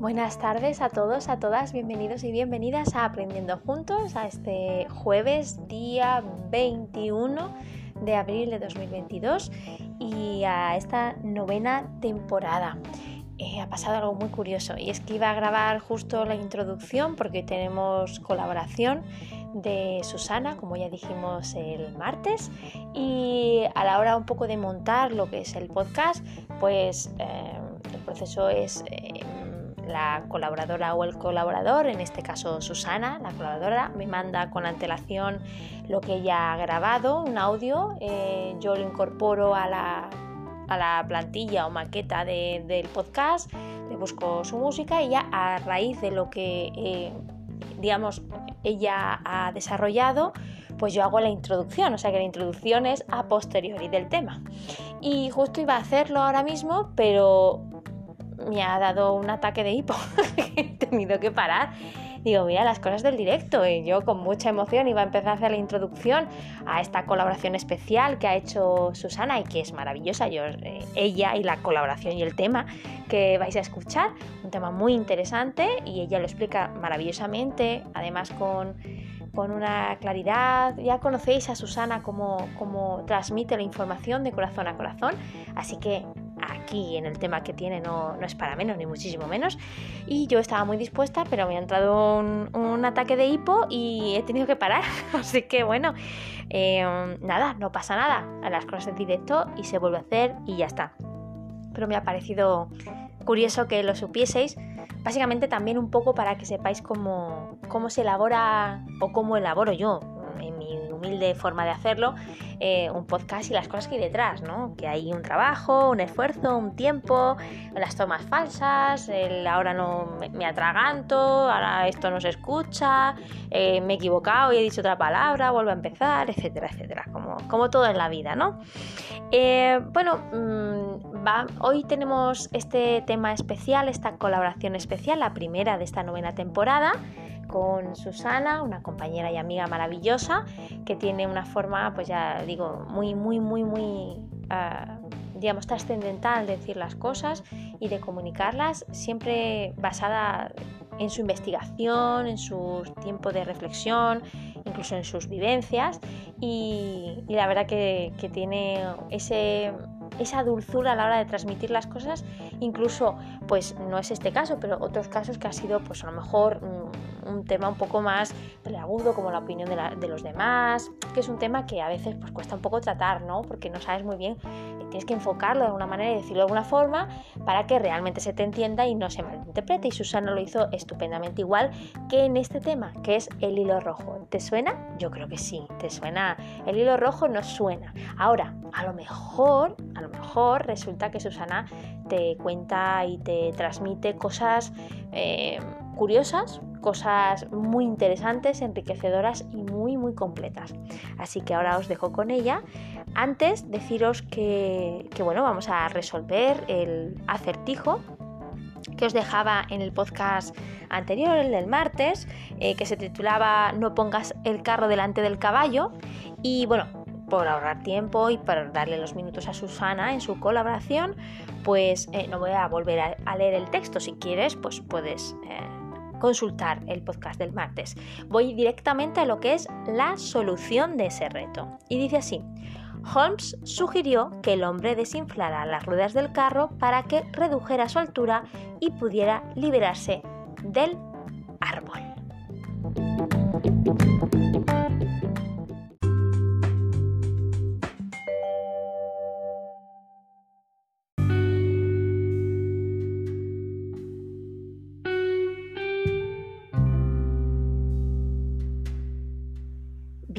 Buenas tardes a todos, a todas, bienvenidos y bienvenidas a Aprendiendo Juntos a este jueves día 21 de abril de 2022 y a esta novena temporada. Eh, ha pasado algo muy curioso y es que iba a grabar justo la introducción porque tenemos colaboración de Susana, como ya dijimos el martes, y a la hora un poco de montar lo que es el podcast, pues eh, el proceso es... Eh, la colaboradora o el colaborador, en este caso Susana, la colaboradora, me manda con antelación lo que ella ha grabado, un audio, eh, yo lo incorporo a la, a la plantilla o maqueta del podcast, le busco su música y ya a raíz de lo que, eh, digamos, ella ha desarrollado, pues yo hago la introducción, o sea que la introducción es a posteriori del tema. Y justo iba a hacerlo ahora mismo, pero me ha dado un ataque de hipo, he tenido que parar. Digo, mira, las cosas del directo. Y yo con mucha emoción iba a empezar a hacer la introducción a esta colaboración especial que ha hecho Susana y que es maravillosa. Yo, eh, ella y la colaboración y el tema que vais a escuchar, un tema muy interesante y ella lo explica maravillosamente, además con con una claridad. Ya conocéis a Susana cómo, cómo transmite la información de corazón a corazón, así que en el tema que tiene no, no, es para menos, ni muchísimo menos. Y yo estaba muy dispuesta, pero me ha entrado un, ataque de hipo y he tenido que parar. Así que bueno, eh, nada, no pasa nada. A las cosas de directo y se vuelve a hacer y ya está. Pero me ha parecido curioso que lo supieseis. Básicamente también un poco para que sepáis cómo, cómo se elabora o cómo elaboro yo en humilde forma de hacerlo eh, un podcast y las cosas que hay detrás, ¿no? Que hay un trabajo, un esfuerzo, un tiempo, las tomas falsas, el ahora no me, atraganto, ahora esto no se escucha, eh, me he equivocado y he dicho otra palabra, vuelvo a empezar, etcétera, etcétera, como, como todo en la vida, ¿no? Eh, bueno, mm, hoy tenemos este tema especial, esta colaboración especial, la primera de esta novena temporada con Susana, una compañera y amiga maravillosa que tiene una forma, pues ya digo, muy, muy, muy, muy, ah, digamos, trascendental de decir las cosas y de comunicarlas, siempre basada en su investigación, en su tiempo de reflexión, incluso en sus vivencias. Y, la verdad que, que tiene ese esa dulzura a la hora de transmitir las cosas, incluso, pues no es este caso, pero otros casos que ha sido, pues a lo mejor mm, un tema un poco más agudo, como la opinión de, los demás, que es un tema que a veces pues cuesta un poco tratar, ¿no? Porque no sabes muy bien, eh, tienes que enfocarlo de alguna manera y decirlo de alguna forma para que realmente se te entienda y no se malinterprete. Y Susana lo hizo estupendamente igual que en este tema, que es el hilo rojo. ¿Te suena? Yo creo que sí, te suena. El hilo rojo no suena. Ahora, a lo mejor, a lo mejor resulta que Susana te cuenta y te transmite cosas eh, curiosas, cosas muy interesantes, enriquecedoras y muy muy completas. Así que ahora os dejo con ella. Antes deciros que, bueno, vamos a resolver el acertijo que os dejaba en el podcast anterior, el del martes, eh, que se titulaba No pongas el carro delante del caballo. Y bueno, por ahorrar tiempo y para darle los minutos a Susana en su colaboración, pues eh, no voy a volver a, leer el texto. Si quieres, pues puedes eh, consultar el podcast del martes. Voy directamente a lo que es la solución de ese reto. Y dice así. Holmes sugirió que el hombre desinflara las ruedas del carro para que redujera su altura y pudiera liberarse del árbol.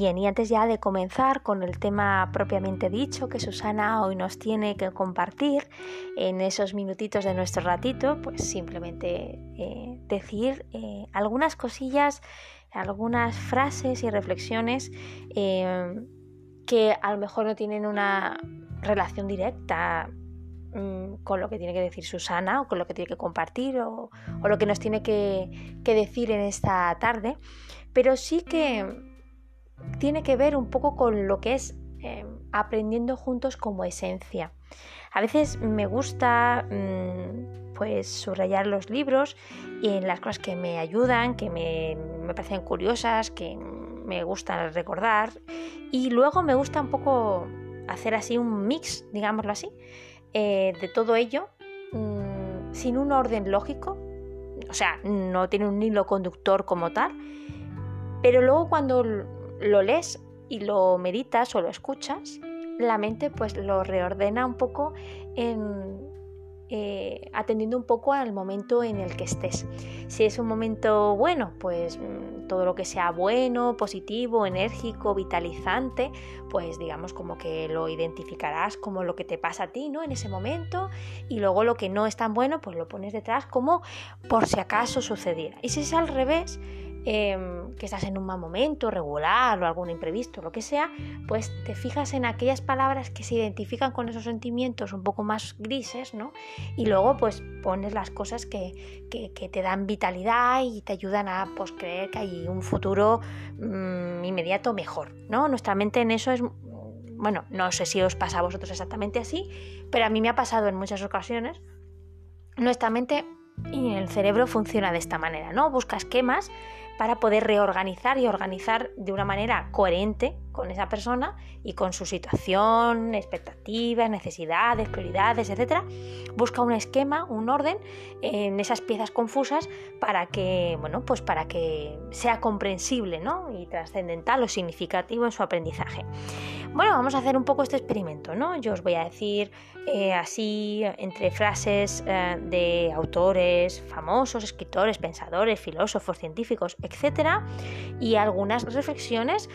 Bien, y antes ya de comenzar con el tema propiamente dicho que Susana hoy nos tiene que compartir en esos minutitos de nuestro ratito, pues simplemente eh, decir eh, algunas cosillas, algunas frases y reflexiones eh, que a lo mejor no tienen una relación directa mm, con lo que tiene que decir Susana o con lo que tiene que compartir o, lo que nos tiene que, que decir en esta tarde, pero sí que tiene que ver un poco con lo que es eh, aprendiendo juntos como esencia. A veces me gusta mm, pues subrayar los libros y en las cosas que me ayudan, que me, me parecen curiosas, que me gustan recordar y luego me gusta un poco hacer así un mix, digámoslo así, eh, de todo ello mm, sin un orden lógico, o sea, no tiene un hilo conductor como tal, pero luego cuando lo lees y lo meditas o lo escuchas, la mente pues lo reordena un poco en, eh, atendiendo un poco al momento en el que estés. Si es un momento bueno, pues mm, todo lo que sea bueno, positivo, enérgico, vitalizante, pues digamos como que lo identificarás como lo que te pasa a ti, ¿no? En ese momento y luego lo que no es tan bueno, pues lo pones detrás como por si acaso sucediera. Y si es al revés, Em, que estás en un mal momento, regular o algún imprevisto, lo que sea, pues te fijas en aquellas palabras que se identifican con esos sentimientos un poco más grises, ¿no? Y luego pues pones las cosas que, te dan vitalidad y te ayudan a pues, creer que hay un futuro mm, inmediato mejor, ¿no? Nuestra mente en eso es bueno, no sé si os pasa a vosotros exactamente así, pero a mí me ha pasado en muchas ocasiones. Nuestra mente y el cerebro funciona de esta manera, ¿no? Busca esquemas para poder reorganizar y organizar de una manera coherente con esa persona y con su situación, expectativas, necesidades, prioridades, etc. Busca un esquema, un orden en esas piezas confusas para que, bueno, pues para que sea comprensible ¿no? y trascendental o significativo en su aprendizaje. Bueno, vamos a hacer un poco este experimento, ¿no? Yo os voy a decir eh, así entre frases eh, de autores famosos, escritores, pensadores, filósofos, científicos, etcétera, y algunas reflexiones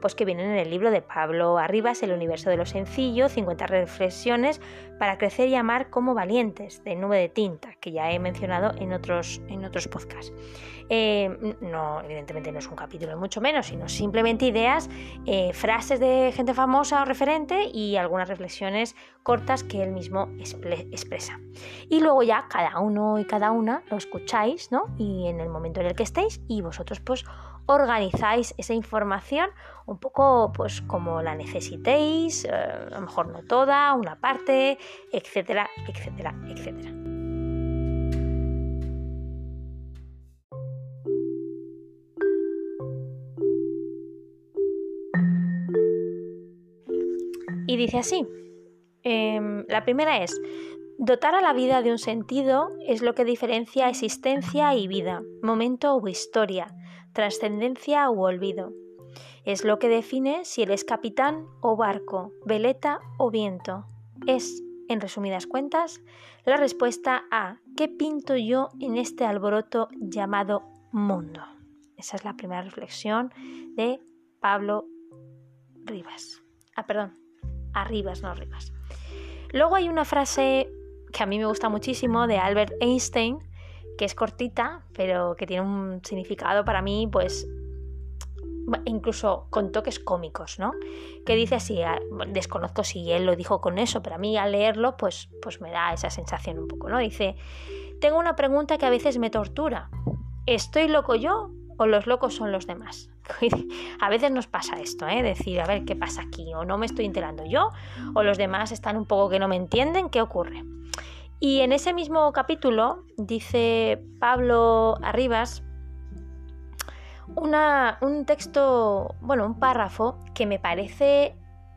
pues que vienen en el libro de Pablo Arribas, El universo de lo sencillo, 50 reflexiones para crecer y amar como valientes, de nube de tinta, que ya he mencionado en otros, en otros podcasts. Eh, no, evidentemente no es un capítulo, mucho menos, sino simplemente ideas, eh, frases de gente famosa o referente y algunas reflexiones cortas que él mismo expresa. Y luego ya cada uno y cada una lo escucháis, ¿no? Y en el momento en el que estéis y vosotros pues organizáis esa información un poco pues como la necesitéis, eh, a lo mejor no toda, una parte, etcétera, etcétera, etcétera. Dice así, em, la primera es, dotar a la vida de un sentido es lo que diferencia existencia y vida, momento o historia, trascendencia u olvido. Es lo que define si él es capitán o barco, veleta o viento. Es, en resumidas cuentas, la respuesta a ¿qué pinto yo en este alboroto llamado mundo? Esa es la primera reflexión de Pablo Rivas. Ah, perdón, Arribas, no arribas. Luego hay una frase que a mí me gusta muchísimo de Albert Einstein, que es cortita, pero que tiene un significado para mí, pues incluso con toques cómicos, ¿no? Que dice así, ah, desconozco si él lo dijo con eso, pero a mí al leerlo, pues, pues me da esa sensación un poco, ¿no? Dice, tengo una pregunta que a veces me tortura. ¿Estoy loco yo o los locos son los demás? a veces nos pasa esto, ¿eh? Decir, a ver, ¿qué pasa aquí? O no me estoy enterando yo, o los demás están un poco que no me entienden, ¿qué ocurre? Y en ese mismo capítulo dice Pablo Arribas un texto, bueno, un párrafo que me parece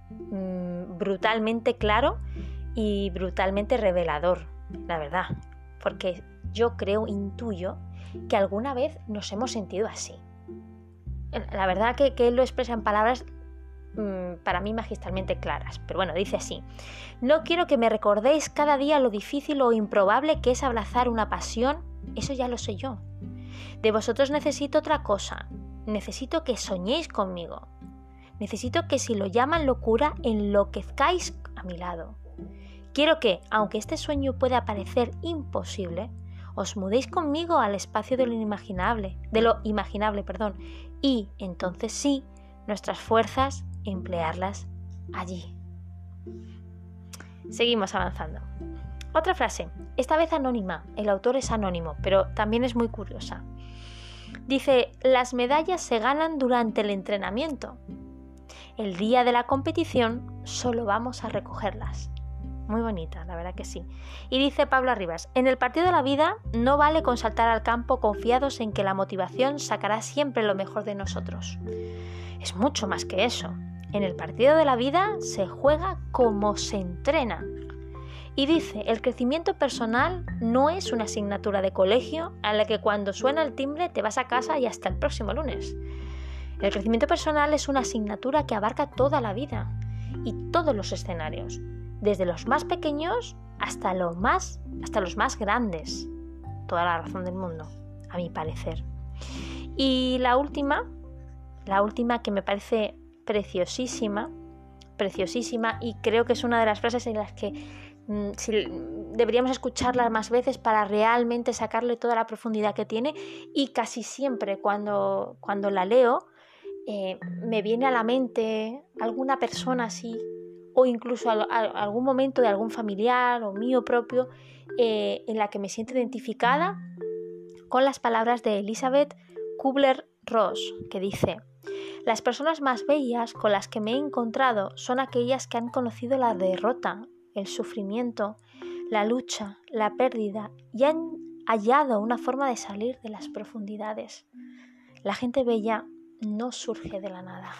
mm, brutalmente claro y brutalmente revelador, la verdad, porque yo creo, intuyo, que alguna vez nos hemos sentido así la verdad que, él lo expresa en palabras mm, para mí magistralmente claras. Pero bueno, dice así, no quiero que me recordéis cada día lo difícil o improbable que es abrazar una pasión, eso ya lo sé yo. De vosotros necesito otra cosa, necesito que soñéis conmigo. Necesito que si lo llaman locura, enloquezcáis a mi lado. Quiero que, aunque este sueño pueda parecer imposible, os mudéis conmigo al espacio de lo inimaginable, de lo imaginable, perdón, y entonces sí, nuestras fuerzas emplearlas allí. Seguimos avanzando. Otra frase, esta vez anónima, el autor es anónimo, pero también es muy curiosa. Dice, las medallas se ganan durante el entrenamiento. El día de la competición solo vamos a recogerlas. Muy bonita, la verdad que sí. Y dice Pablo Arribas, en el partido de la vida no vale con saltar al campo confiados en que la motivación sacará siempre lo mejor de nosotros. Es mucho más que eso. En el partido de la vida se juega como se entrena. Y dice, el crecimiento personal no es una asignatura de colegio a la que cuando suena el timbre te vas a casa y hasta el próximo lunes. El crecimiento personal es una asignatura que abarca toda la vida y todos los escenarios, desde los más pequeños hasta, más, hasta los más grandes. Toda la razón del mundo, a mi parecer. Y la última, la última que me parece preciosísima, preciosísima y creo que es una de las frases en las que mm, deberíamos escucharla más veces para realmente sacarle toda la profundidad que tiene y casi siempre cuando, cuando la leo eh, me viene a la mente alguna persona así o incluso algún momento de algún familiar o mío propio eh, en la que me siento identificada con las palabras de Elizabeth Kubler-Ross, que dice, las personas más bellas con las que me he encontrado son aquellas que han conocido la derrota, el sufrimiento, la lucha, la pérdida y han hallado una forma de salir de las profundidades. La gente bella no surge de la nada.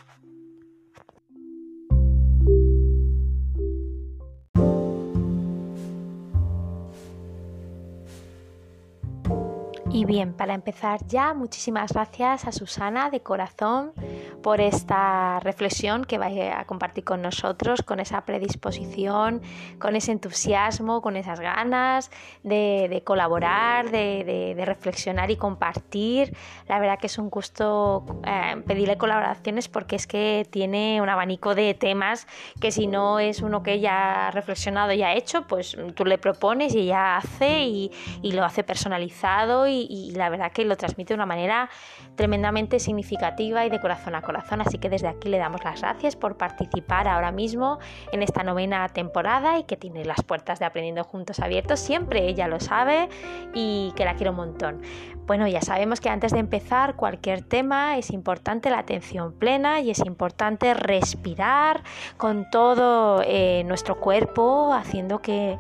Bien, para empezar ya, muchísimas gracias a Susana de corazón por esta reflexión que va a compartir con nosotros, con esa predisposición, con ese entusiasmo, con esas ganas de, colaborar, de, reflexionar y compartir. La verdad que es un gusto eh, pedirle colaboraciones porque es que tiene un abanico de temas que si no es uno que ella ha reflexionado y ha hecho, pues tú le propones y ella hace y, y lo hace personalizado y, y, la verdad que lo transmite de una manera tremendamente significativa y de corazón a corazón. Así que desde aquí le damos las gracias por participar ahora mismo en esta novena temporada y que tiene las puertas de Aprendiendo Juntos abiertos. Siempre ella lo sabe y que la quiero un montón. Bueno, ya sabemos que antes de empezar cualquier tema es importante la atención plena y es importante respirar con todo eh, nuestro cuerpo, haciendo que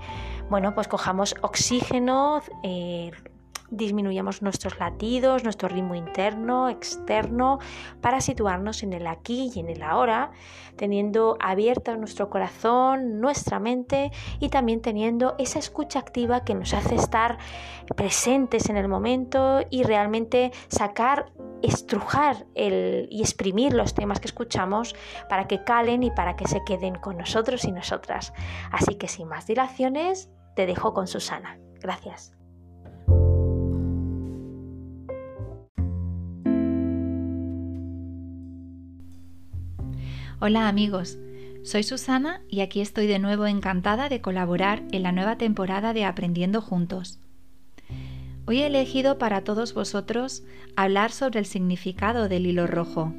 bueno, pues cojamos oxígeno, eh, disminuyamos nuestros latidos, nuestro ritmo interno, externo, para situarnos en el aquí y en el ahora, teniendo abierta nuestro corazón, nuestra mente y también teniendo esa escucha activa que nos hace estar presentes en el momento y realmente sacar, estrujar el, y exprimir los temas que escuchamos para que calen y para que se queden con nosotros y nosotras. Así que sin más dilaciones, te dejo con Susana. Gracias. Hola amigos, soy Susana y aquí estoy de nuevo encantada de colaborar en la nueva temporada de Aprendiendo Juntos. Hoy he elegido para todos vosotros hablar sobre el significado del hilo rojo.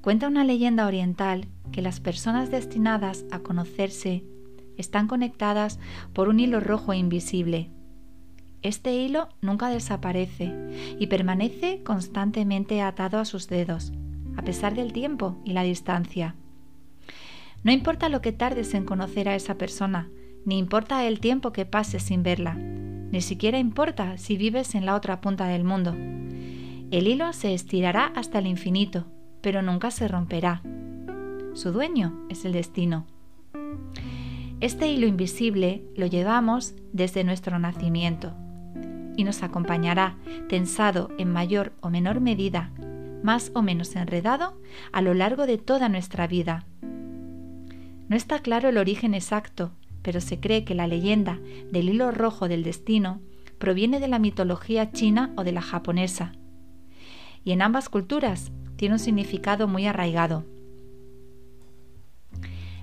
Cuenta una leyenda oriental que las personas destinadas a conocerse están conectadas por un hilo rojo invisible. Este hilo nunca desaparece y permanece constantemente atado a sus dedos a pesar del tiempo y la distancia. No importa lo que tardes en conocer a esa persona, ni importa el tiempo que pases sin verla, ni siquiera importa si vives en la otra punta del mundo. El hilo se estirará hasta el infinito, pero nunca se romperá. Su dueño es el destino. Este hilo invisible lo llevamos desde nuestro nacimiento y nos acompañará tensado en mayor o menor medida más o menos enredado a lo largo de toda nuestra vida. No está claro el origen exacto, pero se cree que la leyenda del hilo rojo del destino proviene de la mitología china o de la japonesa. Y en ambas culturas tiene un significado muy arraigado.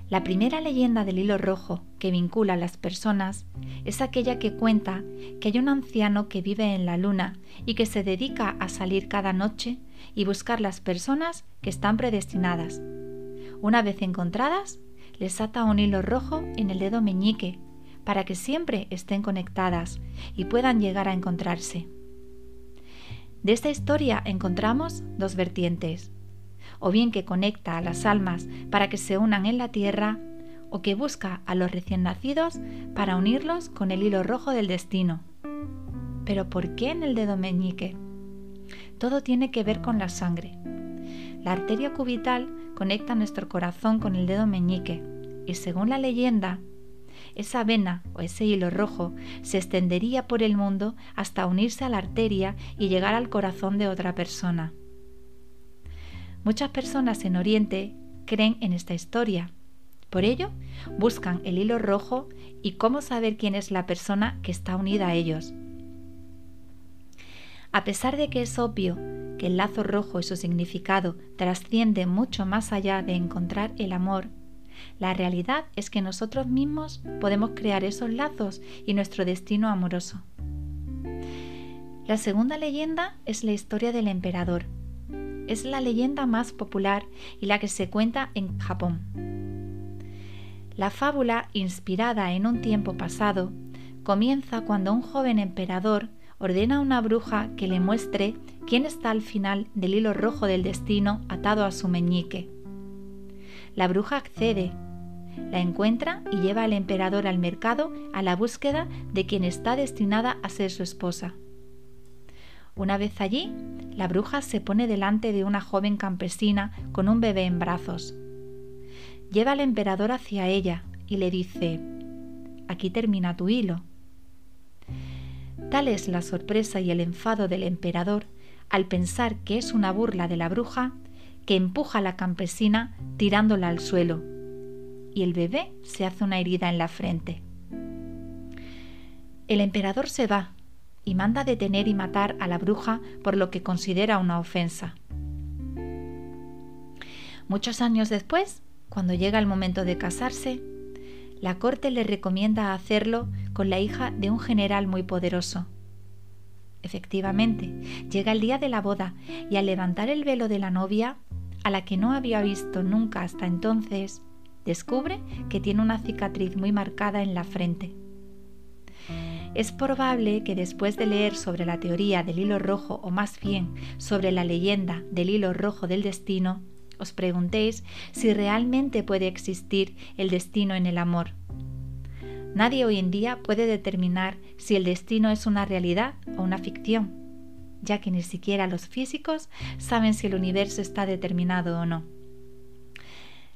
La primera leyenda del hilo rojo que vincula a las personas es aquella que cuenta que hay un anciano que vive en la luna y que se dedica a salir cada noche y buscar las personas que están predestinadas. Una vez encontradas, les ata un hilo rojo en el dedo meñique para que siempre estén conectadas y puedan llegar a encontrarse. De esta historia encontramos dos vertientes. o bien que conecta a las almas para que se unan en la tierra, o que busca a los recién nacidos para unirlos con el hilo rojo del destino. Pero ¿por qué en el dedo meñique? Todo tiene que ver con la sangre. La arteria cubital conecta nuestro corazón con el dedo meñique y según la leyenda, esa vena o ese hilo rojo se extendería por el mundo hasta unirse a la arteria y llegar al corazón de otra persona. Muchas personas en Oriente creen en esta historia. Por ello, buscan el hilo rojo y cómo saber quién es la persona que está unida a ellos. A pesar de que es obvio que el lazo rojo y su significado trasciende mucho más allá de encontrar el amor, la realidad es que nosotros mismos podemos crear esos lazos y nuestro destino amoroso. La segunda leyenda es la historia del emperador. Es la leyenda más popular y la que se cuenta en Japón. La fábula, inspirada en un tiempo pasado, comienza cuando un joven emperador ordena a una bruja que le muestre quién está al final del hilo rojo del destino atado a su meñique. La bruja accede, la encuentra y lleva al emperador al mercado a la búsqueda de quien está destinada a ser su esposa. Una vez allí, la bruja se pone delante de una joven campesina con un bebé en brazos. Lleva al emperador hacia ella y le dice, aquí termina tu hilo. Es la sorpresa y el enfado del emperador al pensar que es una burla de la bruja que empuja a la campesina tirándola al suelo y el bebé se hace una herida en la frente. El emperador se va y manda detener y matar a la bruja por lo que considera una ofensa. Muchos años después, cuando llega el momento de casarse, la corte le recomienda hacerlo con la hija de un general muy poderoso. Efectivamente, llega el día de la boda y al levantar el velo de la novia, a la que no había visto nunca hasta entonces, descubre que tiene una cicatriz muy marcada en la frente. Es probable que después de leer sobre la teoría del hilo rojo o más bien sobre la leyenda del hilo rojo del destino, os preguntéis si realmente puede existir el destino en el amor. Nadie hoy en día puede determinar si el destino es una realidad o una ficción, ya que ni siquiera los físicos saben si el universo está determinado o no.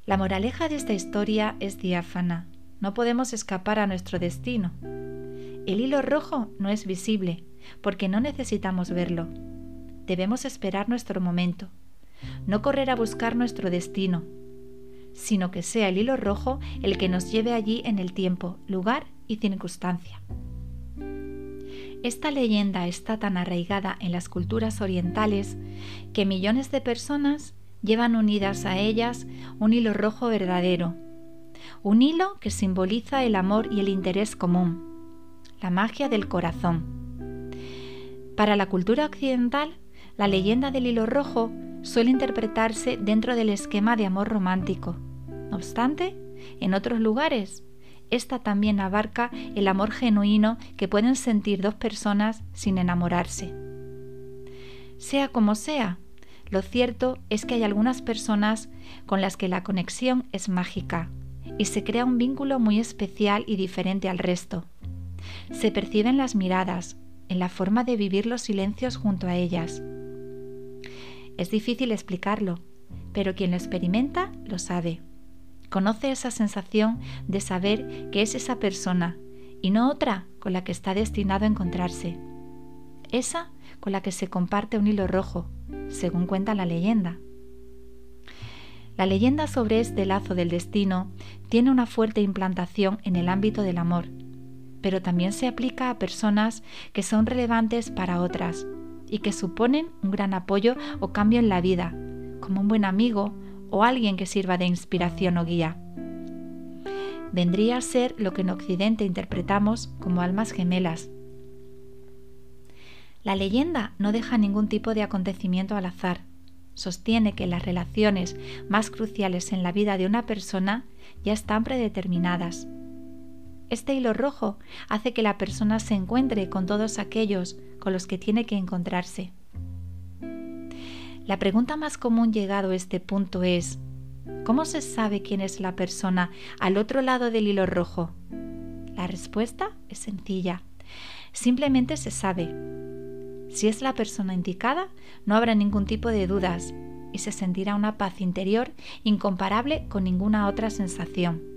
La moraleja de esta historia es diáfana. No podemos escapar a nuestro destino. El hilo rojo no es visible, porque no necesitamos verlo. Debemos esperar nuestro momento no correr a buscar nuestro destino, sino que sea el hilo rojo el que nos lleve allí en el tiempo, lugar y circunstancia. Esta leyenda está tan arraigada en las culturas orientales que millones de personas llevan unidas a ellas un hilo rojo verdadero, un hilo que simboliza el amor y el interés común, la magia del corazón. Para la cultura occidental, la leyenda del hilo rojo suele interpretarse dentro del esquema de amor romántico. No obstante, en otros lugares, esta también abarca el amor genuino que pueden sentir dos personas sin enamorarse. Sea como sea, lo cierto es que hay algunas personas con las que la conexión es mágica y se crea un vínculo muy especial y diferente al resto. Se perciben las miradas, en la forma de vivir los silencios junto a ellas, es difícil explicarlo, pero quien lo experimenta lo sabe. Conoce esa sensación de saber que es esa persona y no otra con la que está destinado a encontrarse. Esa con la que se comparte un hilo rojo, según cuenta la leyenda. La leyenda sobre este lazo del destino tiene una fuerte implantación en el ámbito del amor, pero también se aplica a personas que son relevantes para otras, y que suponen un gran apoyo o cambio en la vida, como un buen amigo o alguien que sirva de inspiración o guía. Vendría a ser lo que en Occidente interpretamos como almas gemelas. La leyenda no deja ningún tipo de acontecimiento al azar. Sostiene que las relaciones más cruciales en la vida de una persona ya están predeterminadas. Este hilo rojo hace que la persona se encuentre con todos aquellos con los que tiene que encontrarse. La pregunta más común llegado a este punto es, ¿cómo se sabe quién es la persona al otro lado del hilo rojo? La respuesta es sencilla. Simplemente se sabe. Si es la persona indicada, no habrá ningún tipo de dudas y se sentirá una paz interior incomparable con ninguna otra sensación.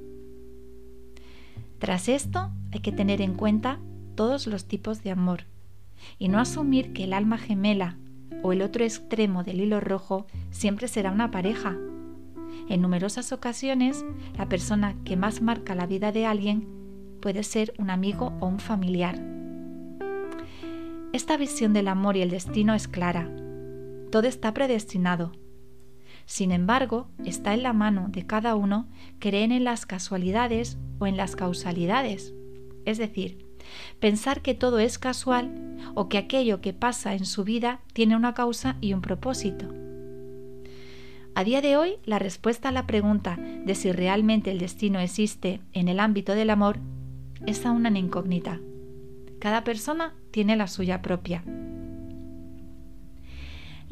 Tras esto, hay que tener en cuenta todos los tipos de amor y no asumir que el alma gemela o el otro extremo del hilo rojo siempre será una pareja. En numerosas ocasiones, la persona que más marca la vida de alguien puede ser un amigo o un familiar. Esta visión del amor y el destino es clara. Todo está predestinado. Sin embargo, está en la mano de cada uno creer en las casualidades o en las causalidades. Es decir, pensar que todo es casual o que aquello que pasa en su vida tiene una causa y un propósito. A día de hoy, la respuesta a la pregunta de si realmente el destino existe en el ámbito del amor es aún una incógnita. Cada persona tiene la suya propia.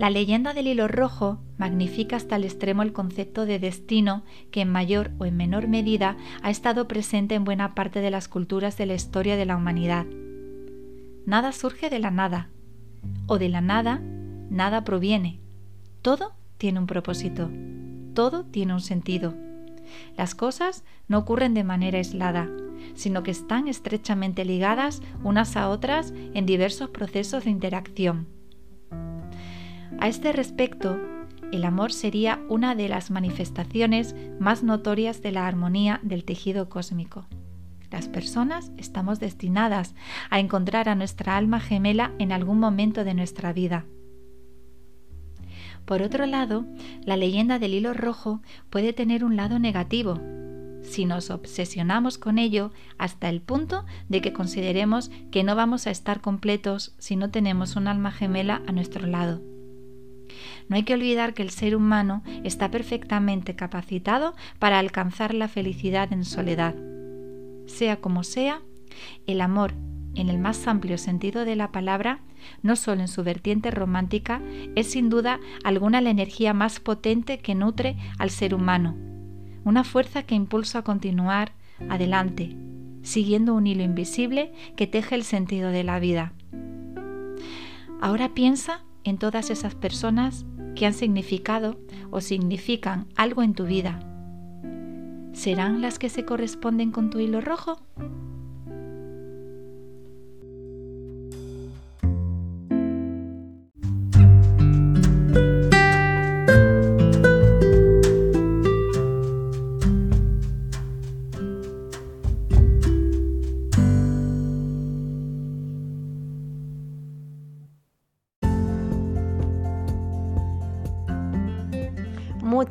La leyenda del hilo rojo magnifica hasta el extremo el concepto de destino que en mayor o en menor medida ha estado presente en buena parte de las culturas de la historia de la humanidad. Nada surge de la nada, o de la nada, nada proviene. Todo tiene un propósito, todo tiene un sentido. Las cosas no ocurren de manera aislada, sino que están estrechamente ligadas unas a otras en diversos procesos de interacción. A este respecto, el amor sería una de las manifestaciones más notorias de la armonía del tejido cósmico. Las personas estamos destinadas a encontrar a nuestra alma gemela en algún momento de nuestra vida. Por otro lado, la leyenda del hilo rojo puede tener un lado negativo, si nos obsesionamos con ello hasta el punto de que consideremos que no vamos a estar completos si no tenemos un alma gemela a nuestro lado. No hay que olvidar que el ser humano está perfectamente capacitado para alcanzar la felicidad en soledad. Sea como sea, el amor, en el más amplio sentido de la palabra, no solo en su vertiente romántica, es sin duda alguna la energía más potente que nutre al ser humano, una fuerza que impulsa a continuar adelante, siguiendo un hilo invisible que teje el sentido de la vida. Ahora piensa en todas esas personas que han significado o significan algo en tu vida. ¿Serán las que se corresponden con tu hilo rojo?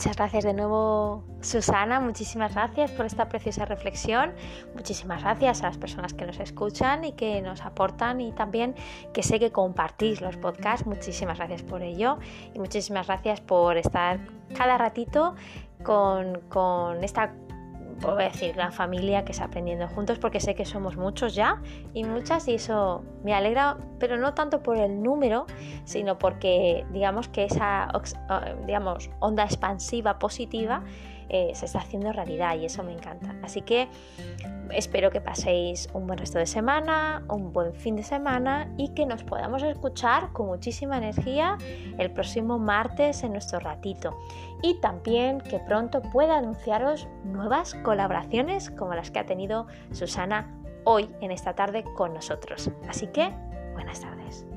Muchas gracias de nuevo, Susana. Muchísimas gracias por esta preciosa reflexión. Muchísimas gracias a las personas que nos escuchan y que nos aportan y también que sé que compartís los podcasts. Muchísimas gracias por ello y muchísimas gracias por estar cada ratito con, con esta voy a decir, gran familia que está aprendiendo juntos, porque sé que somos muchos ya y muchas, y eso me alegra, pero no tanto por el número, sino porque digamos que esa digamos, onda expansiva positiva eh, se está haciendo realidad y eso me encanta. Así que espero que paséis un buen resto de semana, un buen fin de semana y que nos podamos escuchar con muchísima energía el próximo martes en nuestro ratito. Y también que pronto pueda anunciaros nuevas colaboraciones como las que ha tenido Susana hoy en esta tarde con nosotros. Así que, buenas tardes.